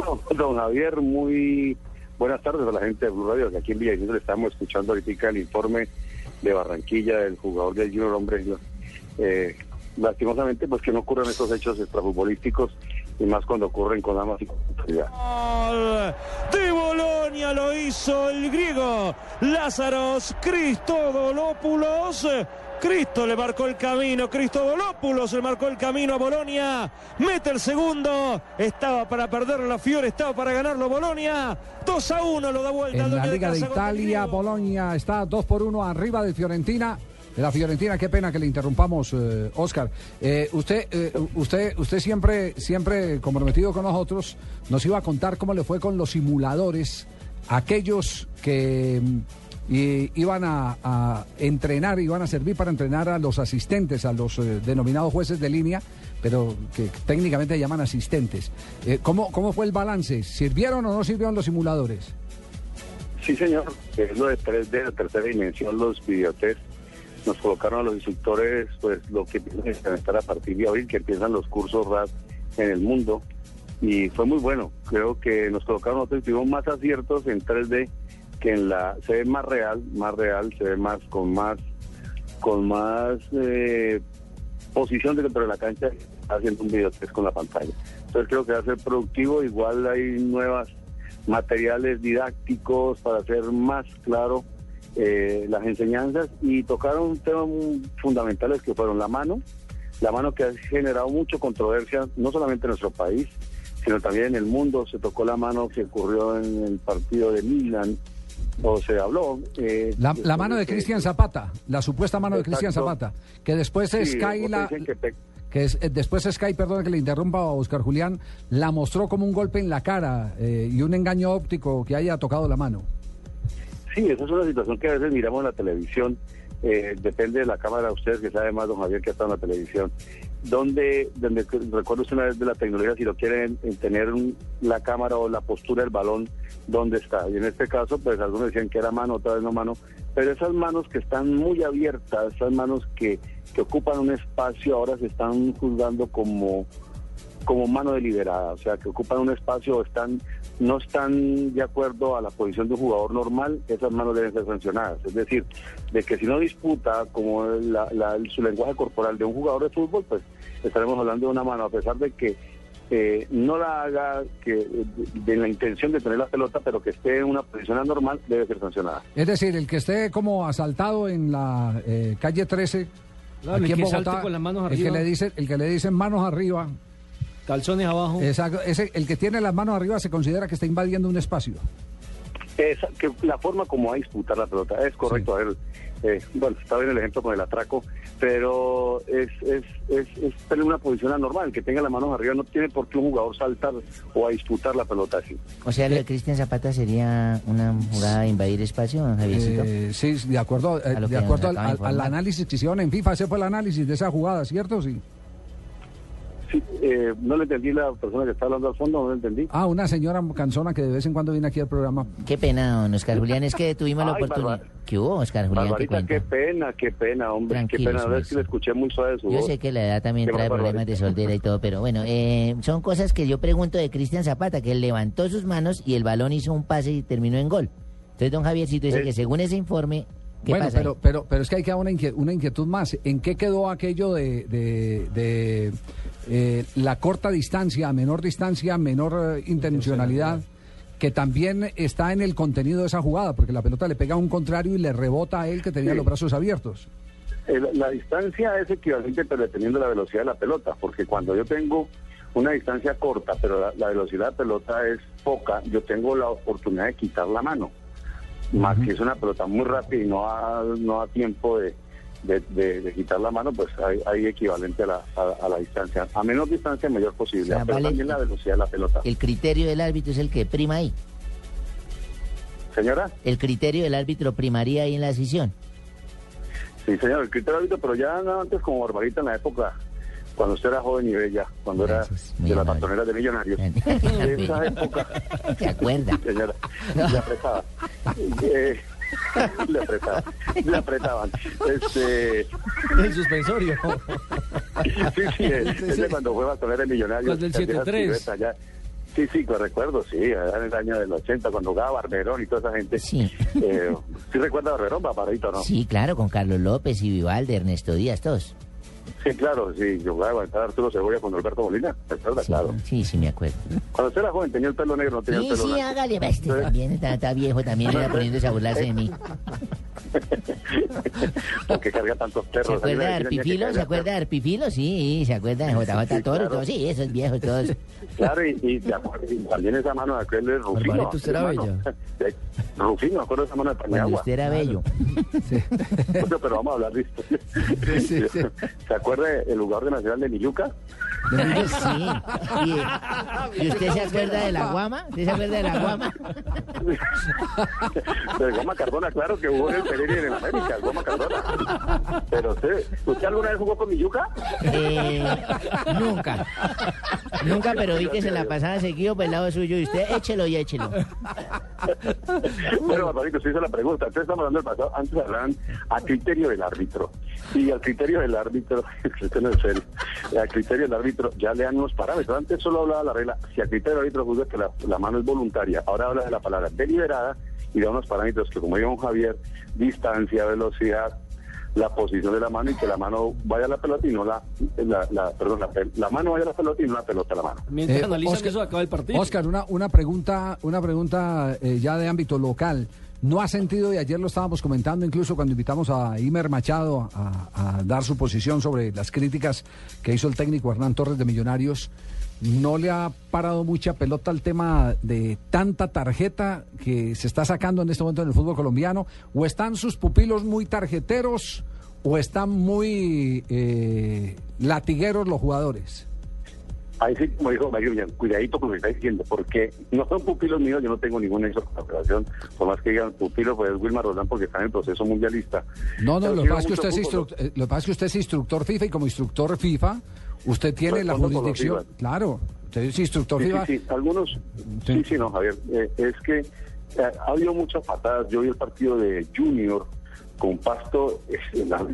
Don Javier, muy buenas tardes a la gente de Blue Radio. que Aquí en Villavicencio le estamos escuchando ahorita el informe de Barranquilla del jugador del Junior Hombre. Eh, lastimosamente, pues que no ocurran estos hechos extrafutbolísticos y más cuando ocurren con amas y con de Bolonia lo hizo el griego Lázaros Cristodolópulos. Cristo le marcó el camino, Cristodolópulos le marcó el camino a Bolonia, mete el segundo, estaba para perderlo la Fiore, estaba para ganarlo Bolonia, 2 a 1 lo da vuelta. En la Liga de Italia. Boloña está 2 por 1 arriba de Fiorentina. De la Fiorentina, qué pena que le interrumpamos, eh, Oscar. Eh, usted, eh, usted, usted siempre, siempre comprometido con nosotros, nos iba a contar cómo le fue con los simuladores, aquellos que y iban a, a entrenar, iban a servir para entrenar a los asistentes, a los eh, denominados jueces de línea, pero que técnicamente llaman asistentes. Eh, ¿cómo, ¿Cómo fue el balance? ¿Sirvieron o no sirvieron los simuladores? Sí, señor. Es lo de 3D, la tercera dimensión, los videotest. Nos colocaron a los instructores, pues, lo que piensan implementar a partir de abril, que empiezan los cursos RAD en el mundo. Y fue muy bueno. Creo que nos colocaron nosotros, tuvimos más aciertos en 3D que en la... Se ve más real, más real, se ve más, con más, con más eh, posición dentro de la cancha, haciendo un videotest con la pantalla. Entonces creo que va a ser productivo. Igual hay nuevas materiales didácticos para hacer más claro eh, las enseñanzas y tocaron temas fundamentales que fueron la mano, la mano que ha generado mucho controversia, no solamente en nuestro país, sino también en el mundo. Se tocó la mano que ocurrió en el partido de Milan, o se habló. eh, La, la mano de Cristian Zapata, la supuesta mano de Cristian. Zapata, que después Sí, Sky la, que pe- que es, eh, después Sky, perdón que le interrumpa a Oscar Julián, la mostró como un golpe en la cara eh, y un engaño óptico que haya tocado la mano. Sí, esa es una situación que a veces miramos en la televisión, eh, depende de la cámara, ustedes que saben más, don Javier, que estado en la televisión, donde, donde recuerdo una vez de la tecnología, si lo quieren en tener un- la cámara o la postura del balón, ¿dónde está? Y en este caso, pues algunos decían que era mano, otra vez no mano, pero esas manos que están muy abiertas, esas manos que, que ocupan un espacio, ahora se están juzgando como como mano deliberada, o sea, que ocupan un espacio, están no están de acuerdo a la posición de un jugador normal, esas manos deben ser sancionadas. Es decir, de que si no disputa como la- la- su lenguaje corporal de un jugador de fútbol, pues estaremos hablando de una mano, a pesar de que eh, no la haga que de, de la intención de tener la pelota, pero que esté en una posición anormal, debe ser sancionada. Es decir, el que esté como asaltado en la eh, calle 13, Claro, el en que Bogotá, salte con las manos el que arriba. le dice, el que le dicen manos arriba, Calzones abajo. exacto, ese, el que tiene las manos arriba se considera que está invadiendo un espacio. Que la forma como va a disputar la pelota es correcto. A ver, eh, bueno, está bien el ejemplo con el atraco, pero es, es, es, es tener una posición anormal. El que tenga las manos arriba no tiene por qué un jugador saltar o a disputar la pelota así. O sea, lo de Cristian Zapata sería una jugada de invadir espacio, Javiercito. Eh, sí, de acuerdo, eh, de acuerdo al, al- análisis que hicieron en FIFA, ese fue el análisis de esa jugada, ¿cierto? Sí. Sí, eh, no le entendí la persona que está hablando al fondo, no le entendí. Ah, una señora cansona que de vez en cuando viene aquí al programa. Qué pena, don Oscar Julián, es que tuvimos la Ay, oportunidad. Barbar- ¿Qué hubo, Oscar Julián? ¿Qué Barbarita, cuenta? qué pena, qué pena, hombre, Tranquilo, qué pena. A ver si le escuché muy suave su Yo voz. sé que la edad también Qué trae problemas de soltera y todo, pero bueno, eh, son cosas que yo pregunto de Cristian Zapata, que él levantó sus manos y el balón hizo un pase y terminó en gol. Entonces, don Javiercito dice que según ese informe, ¿qué bueno, pasa? pero, pero, pero es que hay que dar una, inquie- una inquietud más. ¿En qué quedó aquello de, de- de, eh, la corta distancia, menor distancia, menor eh, intencionalidad? Que también está en el contenido de esa jugada, porque la pelota le pega a un contrario y le rebota a él que tenía Sí. los brazos abiertos. El- la distancia es equivalente, pero dependiendo de la velocidad de la pelota, porque cuando yo tengo una distancia corta, pero la, la velocidad de la pelota es poca, yo tengo la oportunidad de quitar la mano. Más que es una pelota muy rápida y no da, no da tiempo de, de, de- de quitar la mano, pues hay, hay equivalente a la, a, a la distancia. A menor distancia, mayor posibilidad, sea, pero vale- también la velocidad de la pelota. El criterio del árbitro es el que prima ahí. Señora, El criterio del árbitro primaría ahí en la decisión. sí, señor, el criterio árbitro, pero ya no antes como Barbarita en la época, cuando usted era joven y bella, cuando era Gracias, muy de las amable. patoneras de millonarios. En esa época, ¿Se acuerda? señora, le apretaba. Eh, le apretaban, le apretaban. Este, El suspensorio. sí, sí, ese cuando fue batonera de millonarios. Cuando el que hacía 7-3. silueta ya. Sí, sí, lo recuerdo, sí, era en el año del 80, cuando jugaba Barberón y toda esa gente. Sí. Eh, ¿Sí recuerda a Barberón, Barbarito, no? Sí, claro, con Carlos López y Vivalde, Ernesto Díaz, todos. Sí, claro, sí, yo jugaba a aguantar Arturo Cebolla con Alberto Molina, ¿recuerda? Sí, Claro. sí, sí, me acuerdo. Cuando usted era joven tenía el pelo negro, no tenía Sí, el pelo sí, blanco. hágale, va, este también está, está viejo, también era poniéndose a burlarse de mí. Porque carga tantos perros. ¿Se acuerda de Arpifilo? ¿Se acuerda de Arpifilo? Sí, ¿se acuerda de JJ Sí, Toro? claro. Todos, Sí, esos viejos todos. Claro, y, y, te acuerdas- y también esa mano de aquel de Rufino. Barbarito, usted era bella. Rufino, me acuerdo de esa mano de Cuando Paniagua. usted era bello. Pero vamos a hablar de esto. sí, sí. ¿Se acuerda el lugar de Nacional de Niyuca? Sí. ¿Y, y usted se acuerda de la guama? ¿Usted se acuerda de la guama? De Goma Cardona, claro que jugó en el Pereira y en el América, el Goma Cardona. Pero usted, ¿usted alguna vez jugó con Niyuca? Eh, nunca. Nunca, pero vi que se la pasaba seguido por el lado suyo y usted échelo y échelo. Bueno, Barbarito, usted hizo la pregunta. Entonces estamos hablando del pasado. Antes hablaban a criterio del árbitro. Y al criterio del árbitro, no es serio, al criterio del árbitro ya le dan unos parámetros. Antes solo hablaba la regla, si al criterio del árbitro juzga que la, la mano es voluntaria, ahora habla de la palabra deliberada y da unos parámetros que, como dijo Javier, distancia, velocidad, la posición de la mano y que la mano vaya a la pelota y no la, la, la- perdón, la, mano vaya a la pelota y no la pelota a la mano. Mientras Eh, analizan Oscar- eso, acaba el partido. Oscar, una, una pregunta, una pregunta eh, ya de ámbito local. ¿No ha sentido, y ayer lo estábamos comentando incluso cuando invitamos a Imer Machado a, a dar su posición sobre las críticas que hizo el técnico Hernán Torres de Millonarios, ¿no le ha parado mucha pelota al tema de tanta tarjeta que se está sacando en este momento en el fútbol colombiano? ¿O están sus pupilos muy tarjeteros o están muy eh, latigueros los jugadores? Ahí sí, como dijo Mario Villan, cuidadito con lo que está diciendo, porque no son pupilos míos, yo no tengo la operación, por más que digan pupilo, pues es Wilmar Roldán porque está en el proceso mundialista. No, no, lo que pasa es que usted es, eh, lo que pasa es que usted es instructor FIFA y como instructor FIFA, usted tiene la jurisdicción. Claro, usted es instructor Sí, sí, algunos, Sí. sí, sí, no, Javier, eh, es que eh, ha habido muchas patadas, yo vi el partido de Junior con Pasto, eh, la-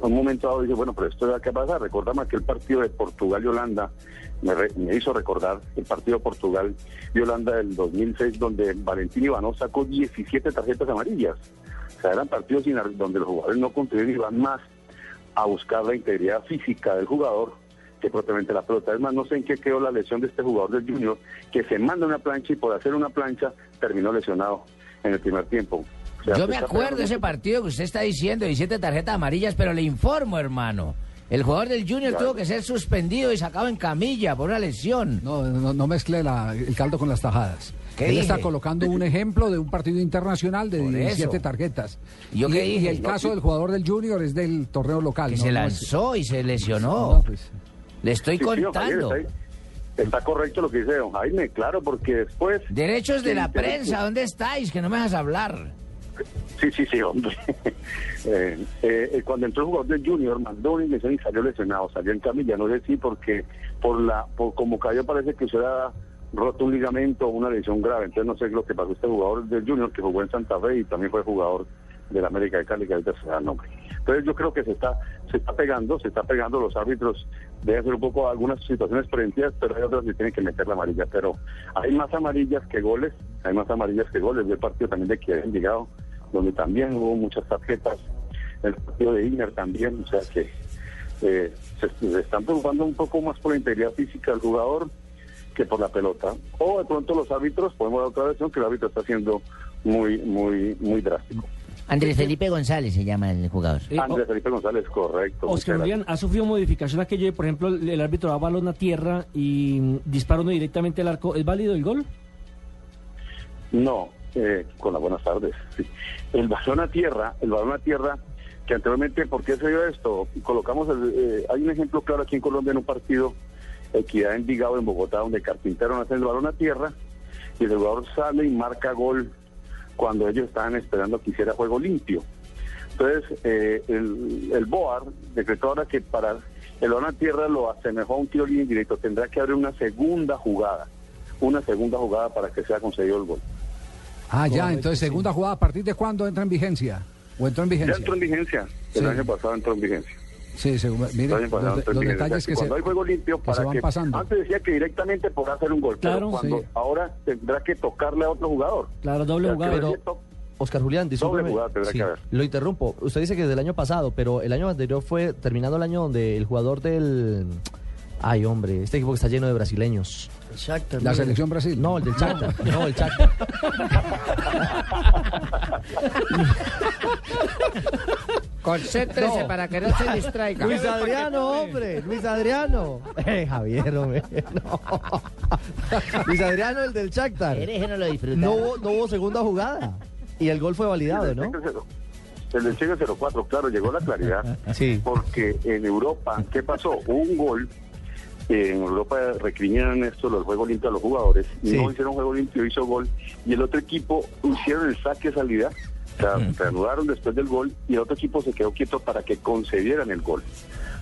un momento dado dije, bueno, pero esto ya qué pasa, recordame aquel partido de Portugal y Holanda, me, re- me hizo recordar el partido de Portugal y Holanda del 2006, donde Valentín Ivanov sacó 17 tarjetas amarillas. O sea, eran partidos sin donde los jugadores no contribuían y van más a buscar la integridad física del jugador que propiamente la pelota. Es más, no sé en qué quedó la lesión de este jugador del Junior, que se manda una plancha y por hacer una plancha terminó lesionado en el primer tiempo. O sea, Yo se me acuerdo de ese partido que usted está diciendo, 17 tarjetas amarillas, pero le informo, hermano. El jugador del Junior Claro. tuvo que ser suspendido y sacado en camilla por una lesión. No, no, no mezcle la- el caldo con las tajadas. ¿Qué Él dije? está colocando un ejemplo de un partido internacional de Por 17 eso. tarjetas. ¿Yo y, qué y el No, caso del jugador del Junior es del torneo local. Que no- se lanzó y se lesionó. No, pues, Le estoy Sí, Javier, contando. está, correcto lo que dice don Jaime, claro, porque después... Derechos de la prensa, ¿dónde estáis? Que no me dejas hablar. Sí, sí, sí, hombre. Eh, eh, cuando entró el jugador del Junior, mandó una inyección y salió lesionado, salió en camilla, no sé si porque por la por como cayó parece que se era roto un ligamento o una lesión grave, entonces no sé lo que pasó este jugador del Junior que jugó en Santa Fe y también fue jugador del América de Cali, que ahorita se da nombre. Entonces yo creo que se está se está pegando, se está pegando los árbitros, deben hacer un poco algunas situaciones preventivas, pero hay otras que tienen que meter la amarilla, pero hay más amarillas que goles, hay más amarillas que goles, del partido también de Kiev Envigado, donde también hubo muchas tarjetas, el partido de Imer también, o sea que eh, se, se están preocupando un poco más por la integridad física del jugador que por la pelota. O de pronto los árbitros, podemos dar otra versión, que el árbitro está siendo muy, muy, muy drástico. Andrés Felipe González se llama el jugador. Eh, Andrés Felipe González, correcto. Oscar ¿ha sufrido modificación aquello de, por ejemplo, el, el árbitro da balón a tierra y mm, dispara uno directamente al arco? ¿Es válido el gol? No, eh, con las buenas tardes. sí. El balón a tierra, el balón a tierra que anteriormente, ¿por qué se dio esto? Colocamos, el, eh, hay un ejemplo claro aquí en Colombia en un partido, Equidad en Vigado, en Bogotá, donde Carpintero hace el balón a tierra y el jugador sale y marca gol cuando ellos estaban esperando que hiciera juego limpio. Entonces, eh, el, el BOAR decretó ahora que para el balón a tierra lo asemejó a un tiro libre indirecto, tendrá que haber una segunda jugada, una segunda jugada para que sea concedido el gol. Ah, ya, entonces segunda jugada, ¿a partir de cuándo entra en vigencia? ¿O entró en Ya vigencia? entró en vigencia, el Sí. año pasado entró en vigencia. Sí, según, mire, pasado los, detalles que se, hay juego limpio, que se para van que pasando. antes decía que directamente podrá hacer un gol, Claro, pero cuando sí. ahora tendrá que tocarle a otro jugador. Claro, doble O sea, jugada. que Pero- Oscar Julián, discúlpeme. Sí, que haber. lo interrumpo. Usted dice que desde el año pasado, pero el año anterior fue terminando el año donde el jugador del. Ay, hombre, este equipo que está lleno de brasileños. La selección Brasil. No, el del Shakhtar. No, el Shakhtar. Concéntrese No. para que no se distraiga. Luis Adriano, hombre. Luis Adriano. Eh, Javier, hombre. No. Luis Adriano, el del Shakhtar. Eres no lo. No hubo, no hubo segunda jugada. Y el gol fue validado, ¿no? El del Cheque 04, claro, llegó la claridad. Sí. Porque en Europa, ¿qué pasó? Hubo un gol. Eh, En Europa recriminan esto, los juegos limpios a los jugadores. y Sí. No hicieron juego limpio, hizo gol. Y el otro equipo hicieron el saque de salida. O sea, reanudaron después del gol. Y el otro equipo se quedó quieto para que concedieran el gol.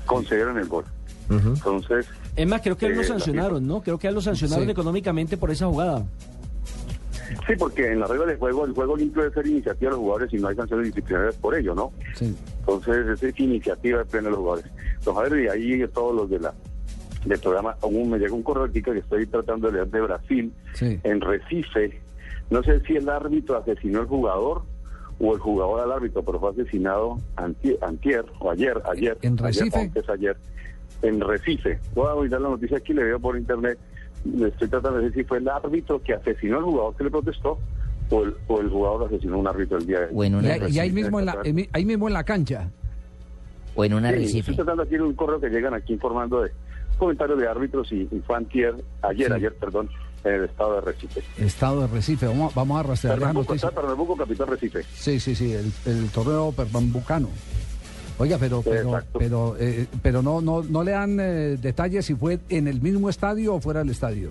Concedieran el gol. Entonces, Es más, creo que a él lo Eh, la sancionaron, ¿no? Creo que a él lo sancionaron Sí. económicamente por esa jugada. sí, porque en la regla de juego, el juego limpio debe ser iniciativa de los jugadores y no hay sanciones disciplinarias por ello, ¿no? Sí. Entonces, esa es iniciativa de pleno de los jugadores. Los Javier, y ahí todos los de la del programa, aún me llegó un correo aquí que estoy tratando de leer de Brasil, Sí. en Recife. No sé si el árbitro asesinó al jugador o el jugador al árbitro, pero fue asesinado antier, antier o ayer, ayer. ¿En Recife? Ayer, antes ayer, en Recife. Voy a mirar la noticia aquí, le veo por internet. Estoy tratando de decir si fue el árbitro que asesinó al jugador que le protestó o el, o el jugador asesinó a un árbitro el día de O en Y, y ahí, mismo en la, en- ahí mismo en la cancha. O en una Sí, Recife. estoy tratando aquí de un correo que llegan aquí informando de comentarios de árbitros y, y fue antier, ayer, Sí. ayer, perdón, en el estado de Recife. Estado de Recife. Vamos, a- vamos a rastrear la Pernambuco, noticia. está Pernambuco, capital Recife. Sí, sí, sí, el, el torneo pernambucano. Oiga, pero pero Exacto. pero eh, pero no no no le dan eh, detalles si fue en el mismo estadio o fuera del estadio.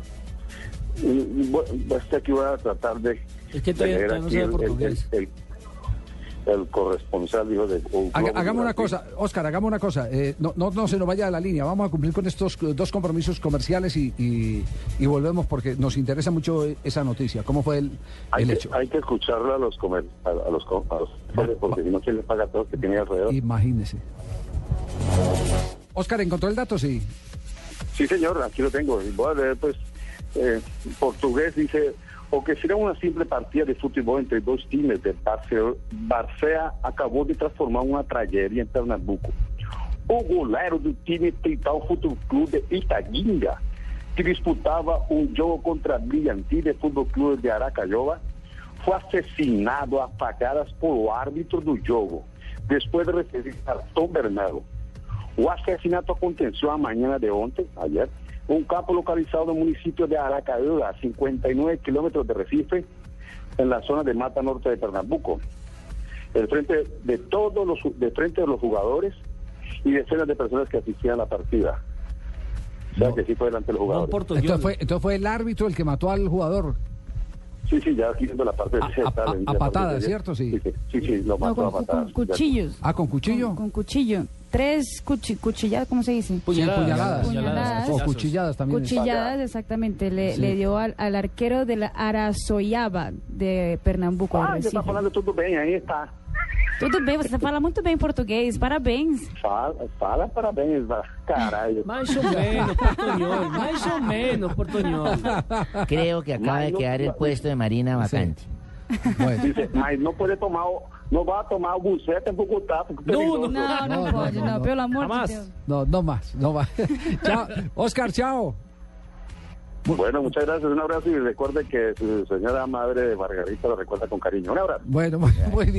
Y, y, bueno, este aquí voy a tratar de, Es que de leer no el, el- portugués. el- el corresponsal dijo de Haga- hagamos una cosa, Oscar, hagamos una cosa. eh, no, no, no se nos vaya de la línea. Vamos a cumplir con estos dos compromisos comerciales y, y, y volvemos porque nos interesa mucho esa noticia. ¿Cómo fue el, Hay el que, hecho? hay que escucharlo a los comer, a, a los a los porque si no quién les paga a todos que tiene alrededor. Imagínese. Oscar, ¿encontró el dato? Sí. Sí, señor, aquí lo tengo. Voy a leer, pues, eh, portugués dice, o que será una simple partida de fútbol entre dos times de Barce- Barcea acabou de transformar uma tragédia em Pernambuco. O goleiro do time Trital Futebol Clube Itaguinga, que disputava um jogo contra Brilhantine Futebol Clube de Aracaiova, foi assassinado a facadas por árbitro do jogo, depois de receber cartão vermelho. O assassinato aconteceu amanhã de ontem, ayer, um campo localizado no município de Aracaiba, a 59 kilómetros de Recife, en la zona de Mata Norte de Pernambuco. El frente de todos los de frente de los jugadores y decenas de personas que asistían a la partida. O sea que sí fue delante de los Don jugadores. Porto Entonces fue, entonces fue el árbitro el que mató al jugador. Sí, sí, ya aquí viendo la parte A- de a- a- a patadas, ¿cierto? Sí. Sí, sí, sí, sí, lo No, mató con, a con cuchillos. Ah, con cuchillo. Con, con cuchillo. Tres cuchi- cuchilladas, ¿cómo se dice? Puñaladas. puñaladas. Puñaladas. O cuchilladas también. Cuchilladas, exactamente. Le, Sí. le dio al, al arquero de la Araçoiaba de Pernambuco. Ah, está falando tudo bem, aí está. Tudo bem, você fala muito bem português. Parabéns. Fala, fala parabéns, caralho. Mais ou menos, Portoñol. Mais ou menos, Portoñol. Creo que acaba de quedar el no- puesto de Marina vacante. Bueno. Dice, mas não pode tomar, o- não vai tomar o buceta em Bogotá, porque No. No, no, No, no, pode, no, no, no. pelo amor Jamás. de Deus. No, no más, no más. chao. Oscar, chao. Bueno, muchas gracias, un abrazo y recuerde que su señora madre Margarita lo recuerda con cariño. Un abrazo. Bueno, muy, muy bien.